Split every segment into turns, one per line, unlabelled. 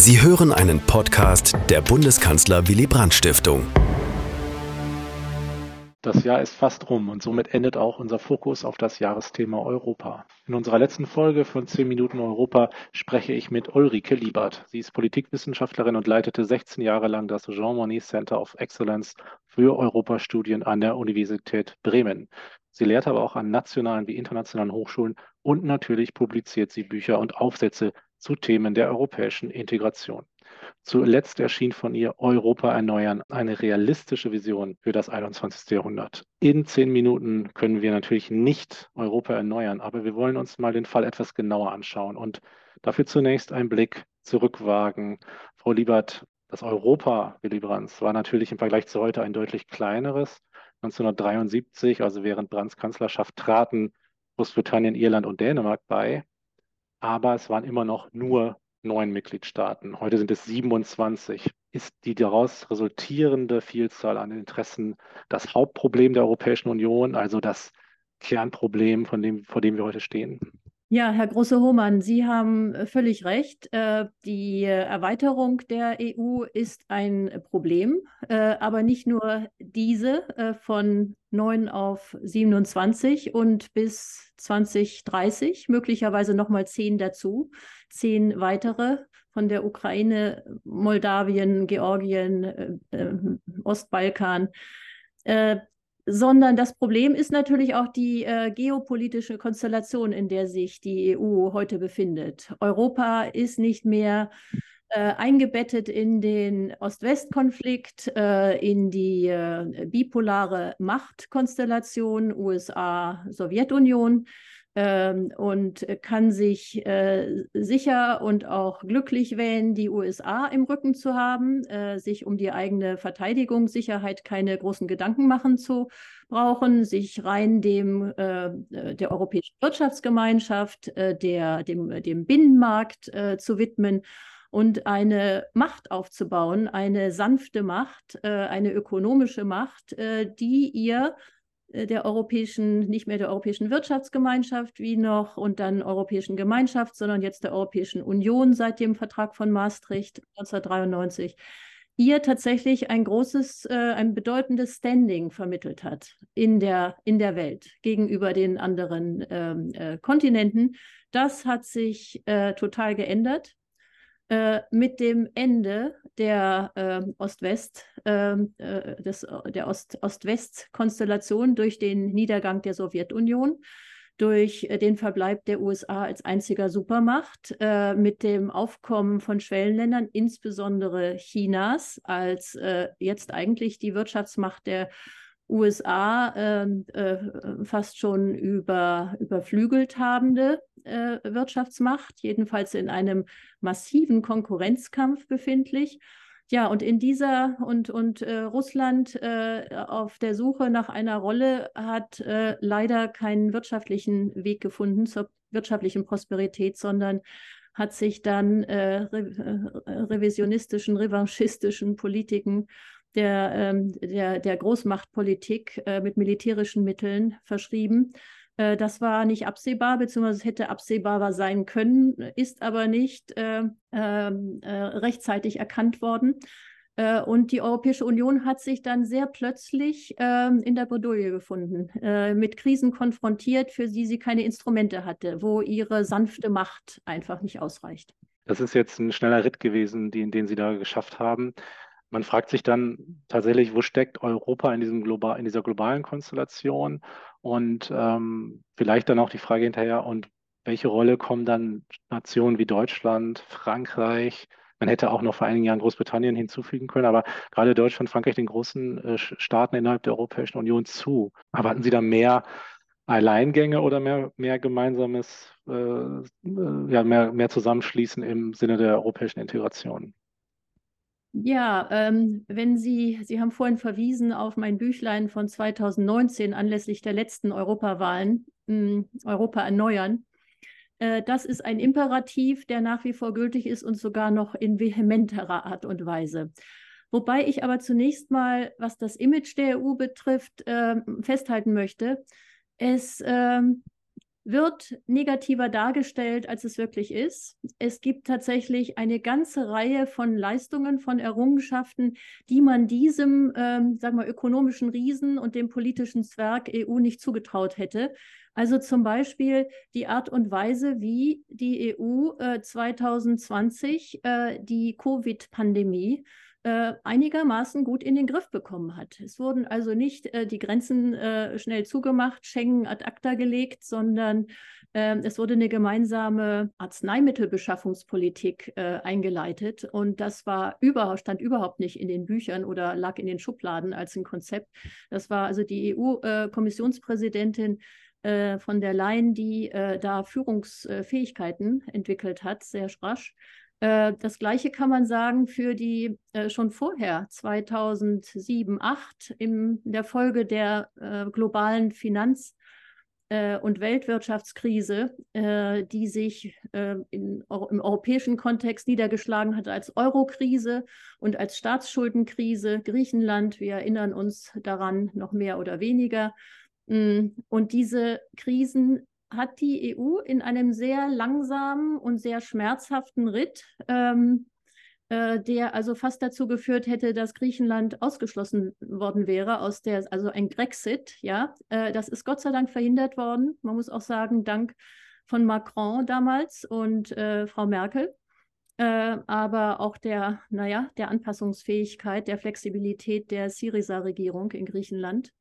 Sie hören einen Podcast der Bundeskanzler Willy Brandt Stiftung.
Das Jahr ist fast rum und somit endet auch unser Fokus auf das Jahresthema Europa. In unserer letzten Folge von 10 Minuten Europa spreche ich mit Ulrike Liebert. Sie ist Politikwissenschaftlerin und leitete 16 Jahre lang das Jean Monnet Center of Excellence für Europastudien an der Universität Bremen. Sie lehrt aber auch an nationalen wie internationalen Hochschulen und natürlich publiziert sie Bücher und Aufsätze zu Themen der europäischen Integration. Zuletzt erschien von ihr Europa erneuern, eine realistische Vision für das 21. Jahrhundert. In zehn Minuten können wir natürlich nicht Europa erneuern, aber wir wollen uns mal den Fall etwas genauer anschauen und dafür zunächst einen Blick zurückwagen. Frau Liebert, das Europa Willy Brandt war natürlich im Vergleich zu heute ein deutlich kleineres. 1973, also während Brandts Kanzlerschaft, traten Großbritannien, Irland und Dänemark bei aber es waren immer noch nur neun Mitgliedstaaten. Heute sind es 27. Ist die daraus resultierende Vielzahl an Interessen das Hauptproblem der Europäischen Union, also das Kernproblem, von dem, vor dem wir heute stehen?
Ja, Herr Große-Hohmann, Sie haben äh, völlig recht. Äh, die Erweiterung der EU ist ein Problem, äh, aber nicht nur diese von 9 auf 27 und bis 2030 möglicherweise nochmal zehn dazu, zehn weitere von der Ukraine, Moldawien, Georgien, Ostbalkan sondern das Problem ist natürlich auch die äh, geopolitische Konstellation, in der sich die EU heute befindet. Europa ist nicht mehr äh, eingebettet in den Ost-West-Konflikt, äh, in die äh, bipolare Machtkonstellation USA-Sowjetunion ähm, und kann sich äh, sicher und auch glücklich wählen, die USA im Rücken zu haben, äh, sich um die eigene Verteidigung, Sicherheit keine großen Gedanken machen zu brauchen, sich rein dem äh, der Europäischen Wirtschaftsgemeinschaft, äh, der, dem, dem Binnenmarkt äh, zu widmen und eine Macht aufzubauen, eine sanfte Macht, äh, eine ökonomische Macht, die ihr äh, der europäischen, nicht mehr der Europäischen Wirtschaftsgemeinschaft wie noch und dann Europäischen Gemeinschaft, sondern jetzt der Europäischen Union seit dem Vertrag von Maastricht 1993, ihr tatsächlich ein großes, äh, ein bedeutendes Standing vermittelt hat in der, in der Welt gegenüber den anderen ähm, äh, Kontinenten. Das hat sich äh, total geändert. Äh, mit dem Ende der äh, Ost-West, ähm, äh, der Ost Ost-West-Konstellation durch den Niedergang der Sowjetunion, durch äh, den Verbleib der USA als einziger Supermacht, äh, mit dem Aufkommen von Schwellenländern, insbesondere Chinas, als äh, jetzt eigentlich die Wirtschaftsmacht der USA ähm, äh, fast schon über, überflügelt habende äh, Wirtschaftsmacht, jedenfalls in einem massiven Konkurrenzkampf befindlich. Ja, und in dieser und, und äh, Russland äh, auf der Suche nach einer Rolle hat äh, leider keinen wirtschaftlichen Weg gefunden zur wirtschaftlichen Prosperität, sondern hat sich dann äh, re revisionistischen, revanchistischen Politiken der, ähm, der, der Großmachtpolitik äh, mit militärischen Mitteln verschrieben. Äh, das war nicht absehbar, beziehungsweise hätte absehbar sein können, ist aber nicht äh, ähm, äh, rechtzeitig erkannt worden. Und die Europäische Union hat sich dann sehr plötzlich ähm, in der Bredouille gefunden, äh, mit Krisen konfrontiert, für die sie keine Instrumente hatte, wo ihre sanfte Macht einfach nicht ausreicht.
Das ist jetzt ein schneller Ritt gewesen, den, den Sie da geschafft haben man fragt sich dann tatsächlich, wo steckt Europa in, diesem global, in dieser globalen Konstellation? Und ähm, vielleicht dann auch die Frage hinterher, und welche Rolle kommen dann Nationen wie Deutschland, Frankreich? Man hätte auch noch vor einigen Jahren Großbritannien hinzufügen können, aber gerade Deutschland, Frankreich, den großen äh, Staaten innerhalb der Europäischen Union zu. Erwarten Sie da mehr Alleingänge oder mehr, mehr gemeinsames, äh, äh ja, mehr, mehr Zusammenschließen im Sinne der europäischen Integration?
Ja, ähm, wenn Sie, Sie haben vorhin verwiesen auf mein Büchlein von 2019 anlässlich der letzten Europawahlen, hm, Europa erneuern. Äh, das ist ein Imperativ, der nach wie vor gültig ist und sogar noch in vehementerer Art und Weise. Wobei ich aber zunächst mal, was das Image der EU betrifft, äh, festhalten möchte, es äh, wird negativer dargestellt, als es wirklich ist. Es gibt tatsächlich eine ganze Reihe von Leistungen, von Errungenschaften, die man diesem, ähm, sagen wir, ökonomischen Riesen und dem politischen Zwerg EU nicht zugetraut hätte. Also zum Beispiel die Art und Weise, wie die EU äh, 2020 äh, die Covid-Pandemie äh, einigermaßen gut in den Griff bekommen hat. Es wurden also nicht äh, die Grenzen äh, schnell zugemacht, Schengen ad acta gelegt, sondern ähm, es wurde eine gemeinsame Arzneimittelbeschaffungspolitik äh, eingeleitet. Und das war über, stand überhaupt nicht in den Büchern oder lag in den Schubladen als ein Konzept. Das war also die EU-Kommissionspräsidentin äh, von der Leyen, die äh, da Führungsfähigkeiten entwickelt hat, sehr rasch. Äh, das Gleiche kann man sagen für die äh, schon vorher, 2007, 2008, in der Folge der äh, globalen Finanz- und Weltwirtschaftskrise, die sich in, im europäischen Kontext niedergeschlagen hat als Eurokrise und als Staatsschuldenkrise. Griechenland, wir erinnern uns daran noch mehr oder weniger. Mm, und diese Krisen hat die EU in einem sehr langsamen und sehr schmerzhaften Ritt, ähm, äh, der also fast dazu geführt hätte, dass Griechenland ausgeschlossen worden wäre aus der, also ein Grexit, ja, äh, das ist Gott sei Dank verhindert worden. Man muss auch sagen, dank von Macron damals und äh, Frau Merkel. Äh, aber auch der, naja, der Anpassungsfähigkeit, der Flexibilität der Syriza-Regierung in Griechenland.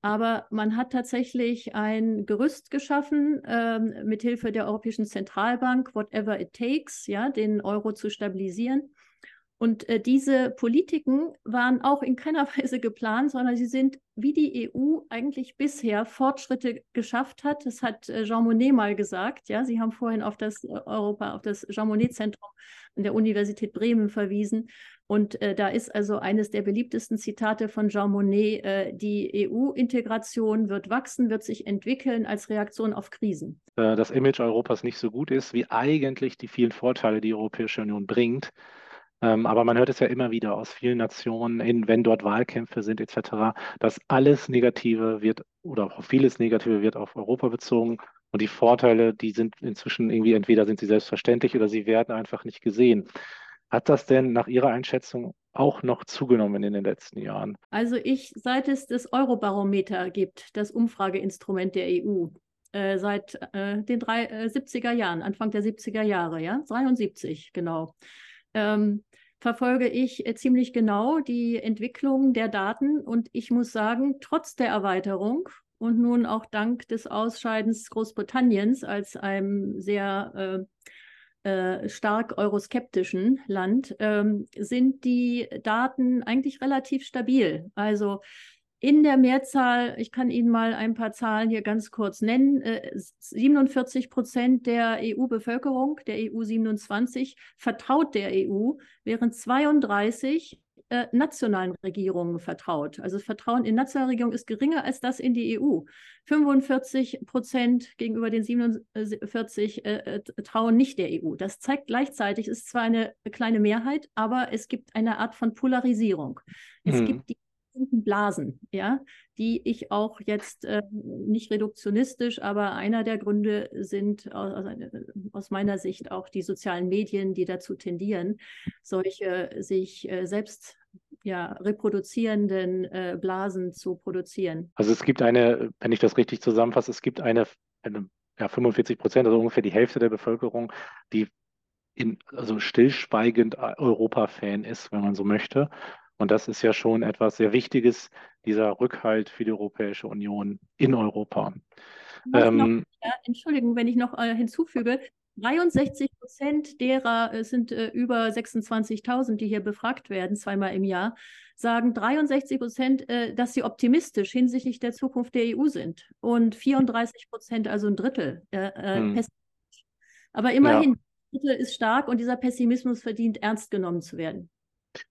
Aber man hat tatsächlich ein Gerüst geschaffen, ähm, mithilfe der Europäischen Zentralbank, whatever it takes, ja, den Euro zu stabilisieren. Und äh, diese Politiken waren auch in keiner Weise geplant, sondern sie sind, wie die EU eigentlich bisher Fortschritte geschafft hat. Das hat äh, Jean Monnet mal gesagt. Ja, Sie haben vorhin auf das äh, Europa, auf das Jean Monnet Zentrum an der Universität Bremen verwiesen. Und äh, da ist also eines der beliebtesten Zitate von Jean Monnet, äh, die EU-Integration wird wachsen, wird sich entwickeln als Reaktion auf Krisen.
Äh, das Image Europas nicht so gut ist, wie eigentlich die vielen Vorteile, die Europäische Union bringt. Ähm, aber man hört es ja immer wieder aus vielen Nationen, in, wenn dort Wahlkämpfe sind etc., dass alles Negative wird oder auch vieles Negative wird auf Europa bezogen. Und die Vorteile, die sind inzwischen irgendwie, entweder sind sie selbstverständlich oder sie werden einfach nicht gesehen. Hat das denn nach Ihrer Einschätzung auch noch zugenommen in den letzten Jahren?
Also ich, seit es das Eurobarometer gibt, das Umfrageinstrument der EU, äh, seit äh, den drei, äh, 70er Jahren, Anfang der 70er Jahre, ja, 73 genau, ähm, verfolge ich äh, ziemlich genau die Entwicklung der Daten und ich muss sagen, trotz der Erweiterung und nun auch dank des Ausscheidens Großbritanniens als einem sehr äh, äh, stark euroskeptischen Land, ähm, sind die Daten eigentlich relativ stabil. Also in der Mehrzahl, ich kann Ihnen mal ein paar Zahlen hier ganz kurz nennen, äh, 47 Prozent der EU-Bevölkerung, der EU 27, vertraut der EU, während 32 äh, nationalen Regierungen vertraut. Also das Vertrauen in nationale Regierungen ist geringer als das in die EU. 45 Prozent gegenüber den 47 äh, äh, trauen nicht der EU. Das zeigt gleichzeitig, es ist zwar eine kleine Mehrheit, aber es gibt eine Art von Polarisierung. Es mhm. gibt die Blasen, ja, die ich auch jetzt äh, nicht reduktionistisch, aber einer der Gründe sind aus, aus, meiner Sicht auch die sozialen Medien, die dazu tendieren, solche sich äh, selbst ja, reproduzierenden äh, Blasen zu produzieren.
Also es gibt eine, wenn ich das richtig zusammenfasse, es gibt eine, eine ja, 45 Prozent, also ungefähr die Hälfte der Bevölkerung, die in, also stillschweigend Europa-Fan ist, wenn man so möchte. Und das ist ja schon etwas sehr Wichtiges, dieser Rückhalt für die Europäische Union in Europa.
Ähm, noch, ja, Entschuldigung, wenn ich noch äh, hinzufüge, 63 Prozent derer, es sind äh, über 26.000, die hier befragt werden, zweimal im Jahr, sagen 63 Prozent, äh, dass sie optimistisch hinsichtlich der Zukunft der EU sind. Und 34 Prozent, also ein Drittel, äh, äh, hm. pessimistisch. Aber immerhin, ja. ein Drittel ist stark und dieser Pessimismus verdient, ernst genommen zu werden.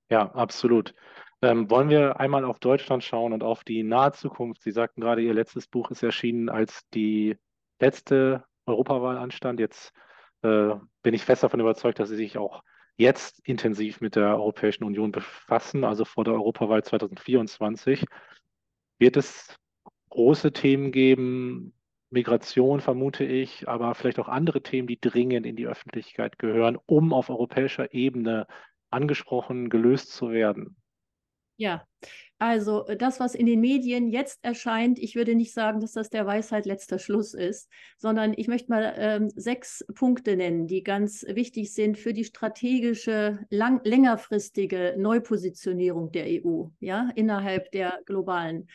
Ja, absolut. Ähm, wollen wir einmal auf Deutschland schauen und auf die nahe Zukunft? Sie sagten gerade, Ihr letztes Buch ist erschienen, als die letzte Europawahl anstand. Jetzt äh, bin ich fest davon überzeugt, dass Sie sich auch jetzt intensiv mit der Europäischen Union befassen, also vor der Europawahl 2024. Wird es große Themen geben, Migration vermute ich, aber vielleicht auch andere Themen, die dringend in die Öffentlichkeit gehören, um auf europäischer Ebene angesprochen, gelöst zu werden?
Ja, also äh, das, was in den Medien jetzt erscheint, ich würde nicht sagen, dass das der Weisheit letzter Schluss ist, sondern ich möchte mal ähm, sechs Punkte nennen, die ganz wichtig sind für die strategische, lang, längerfristige Neupositionierung der EU, ja, innerhalb der globalen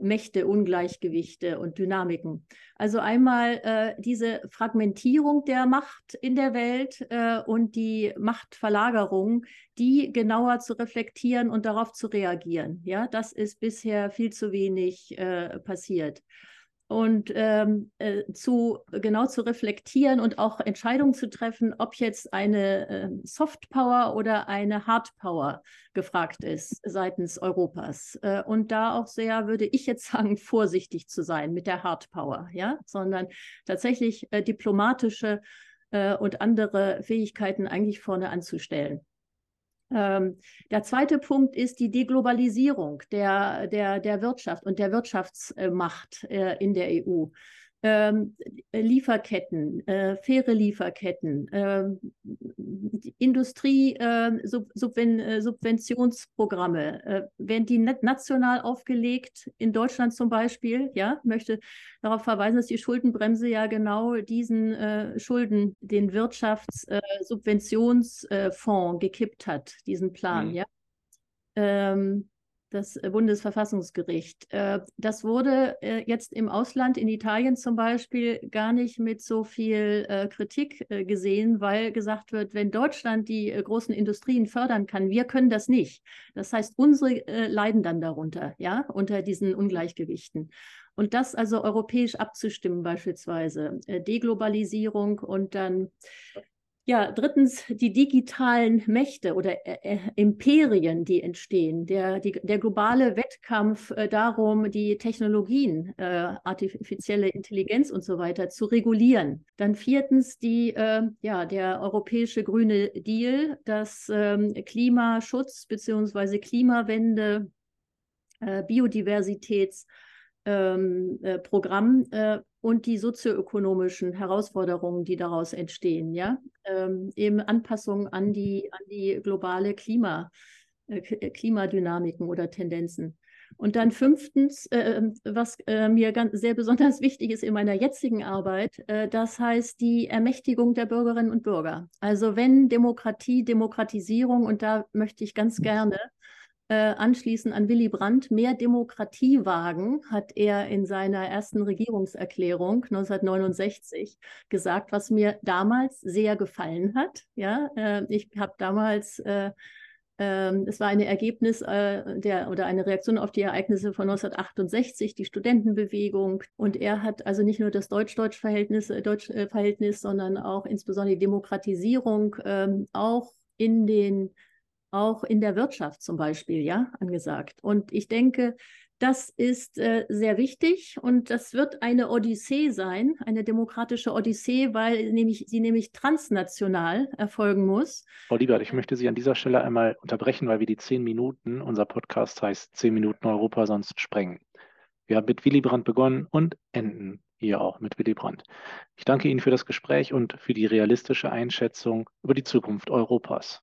Mächte, Ungleichgewichte und Dynamiken. Also einmal äh, diese Fragmentierung der Macht in der Welt äh, und die Machtverlagerung, die genauer zu reflektieren und darauf zu reagieren. Ja, das ist bisher viel zu wenig äh, passiert und ähm, äh, zu genau zu reflektieren und auch Entscheidungen zu treffen, ob jetzt eine äh, Soft Power oder eine Hard Power gefragt ist seitens Europas. Äh, und da auch sehr, würde ich jetzt sagen, vorsichtig zu sein mit der Hard Power, ja, sondern tatsächlich äh, diplomatische äh, und andere Fähigkeiten eigentlich vorne anzustellen. Ähm, der zweite Punkt ist die Deglobalisierung der, der, der Wirtschaft und der Wirtschaftsmacht äh, in der EU ähm, Lieferketten, äh, faire Lieferketten, äh, Industrie-Subventionsprogramme, äh, äh, werden die national aufgelegt, in Deutschland zum Beispiel, ja, möchte darauf verweisen, dass die Schuldenbremse ja genau diesen äh, Schulden, den Wirtschaftssubventionsfonds gekippt hat, diesen Plan, mhm. ja. Ähm, das äh, Bundesverfassungsgericht. Äh, das wurde äh, jetzt im Ausland, in Italien zum Beispiel, gar nicht mit so viel Kritik gesehen, weil gesagt wird, wenn Deutschland die großen Industrien fördern kann, wir können das nicht. Das heißt, unsere leiden dann darunter, ja, unter diesen Ungleichgewichten. Und das also europäisch abzustimmen beispielsweise, Deglobalisierung und dann ja, drittens die digitalen Mächte oder äh, äh, Imperien, die entstehen, der, die, der globale Wettkampf äh, darum, die Technologien, äh, artifizielle Intelligenz und so weiter zu regulieren. Dann viertens die, äh, ja, der europäische grüne Deal, das ähm, Klimaschutz bzw. Klimawende, äh, Biodiversitäts- ähm, äh, Programm und die sozioökonomischen Herausforderungen, die daraus entstehen, ja, ähm, eben Anpassungen an die, an die globale Klima, äh, äh Klimadynamiken oder Tendenzen. Und dann fünftens, äh, ähm, was äh, mir ganz, sehr besonders wichtig ist in meiner jetzigen Arbeit, äh, das heißt die Ermächtigung der Bürgerinnen und Bürger. Also wenn Demokratie, Demokratisierung, und da möchte ich ganz gerne äh, anschließen an Willy Brandt, mehr Demokratie wagen, hat er in seiner ersten Regierungserklärung 1969 gesagt, was mir damals sehr gefallen hat. Ja, äh, ich habe damals äh, ähm, es war ein Ergebnis äh, der oder eine Reaktion auf die Ereignisse von 1968, die Studentenbewegung. Und er hat also nicht nur das Deutsch-Deutsch-Verhältnis, äh, Deutsch-Verhältnis, sondern auch insbesondere die Demokratisierung ähm, auch in den auch in der Wirtschaft zum Beispiel, ja, angesagt. Und ich denke, das ist äh, sehr wichtig und das wird eine Odyssee sein, eine demokratische Odyssee, weil nämlich, sie nämlich transnational erfolgen muss.
Frau Liebert, ich möchte Sie an dieser Stelle einmal unterbrechen, weil wir die zehn Minuten, unser Podcast heißt zehn Minuten Europa sonst sprengen. Wir haben mit Willy Brandt begonnen und enden hier auch mit Willy Brandt. Ich danke Ihnen für das Gespräch und für die realistische Einschätzung über die Zukunft Europas.